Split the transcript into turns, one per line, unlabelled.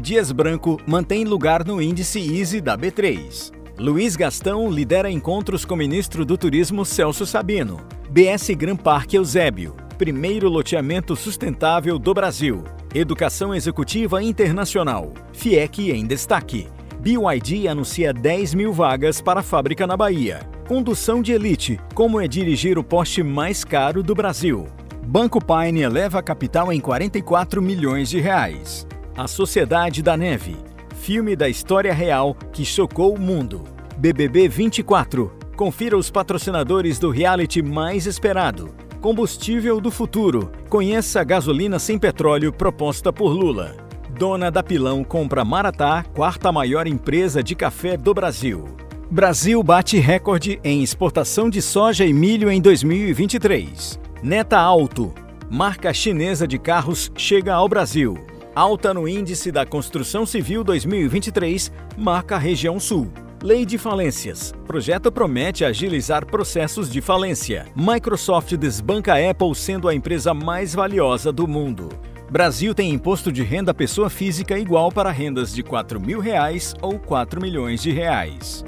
Dias Branco mantém lugar no índice Easy da B3. Luiz Gastão lidera encontros com o ministro do Turismo Celso Sabino. BS Gran Parque Eusébio, primeiro loteamento sustentável do Brasil. Educação Executiva Internacional, FIEC em destaque. BYD anuncia 10 mil vagas para a fábrica na Bahia. Condução de elite, como é dirigir o poste mais caro do Brasil. Banco Pine eleva capital em 44 milhões de reais. A Sociedade da Neve, filme da história real que chocou o mundo. BBB 24. Confira os patrocinadores do reality mais esperado. Combustível do futuro. Conheça a gasolina sem petróleo proposta por Lula. Dona da Pilão compra Maratá, quarta maior empresa de café do Brasil. Brasil bate recorde em exportação de soja e milho em 2023. Neta Alto, marca chinesa de carros, chega ao Brasil. Alta no índice da construção civil 2023, marca região sul. Lei de falências. Projeto promete agilizar processos de falência. Microsoft desbanca a Apple sendo a empresa mais valiosa do mundo. Brasil tem imposto de renda pessoa física igual para rendas de 4 mil reais ou 4 milhões de reais.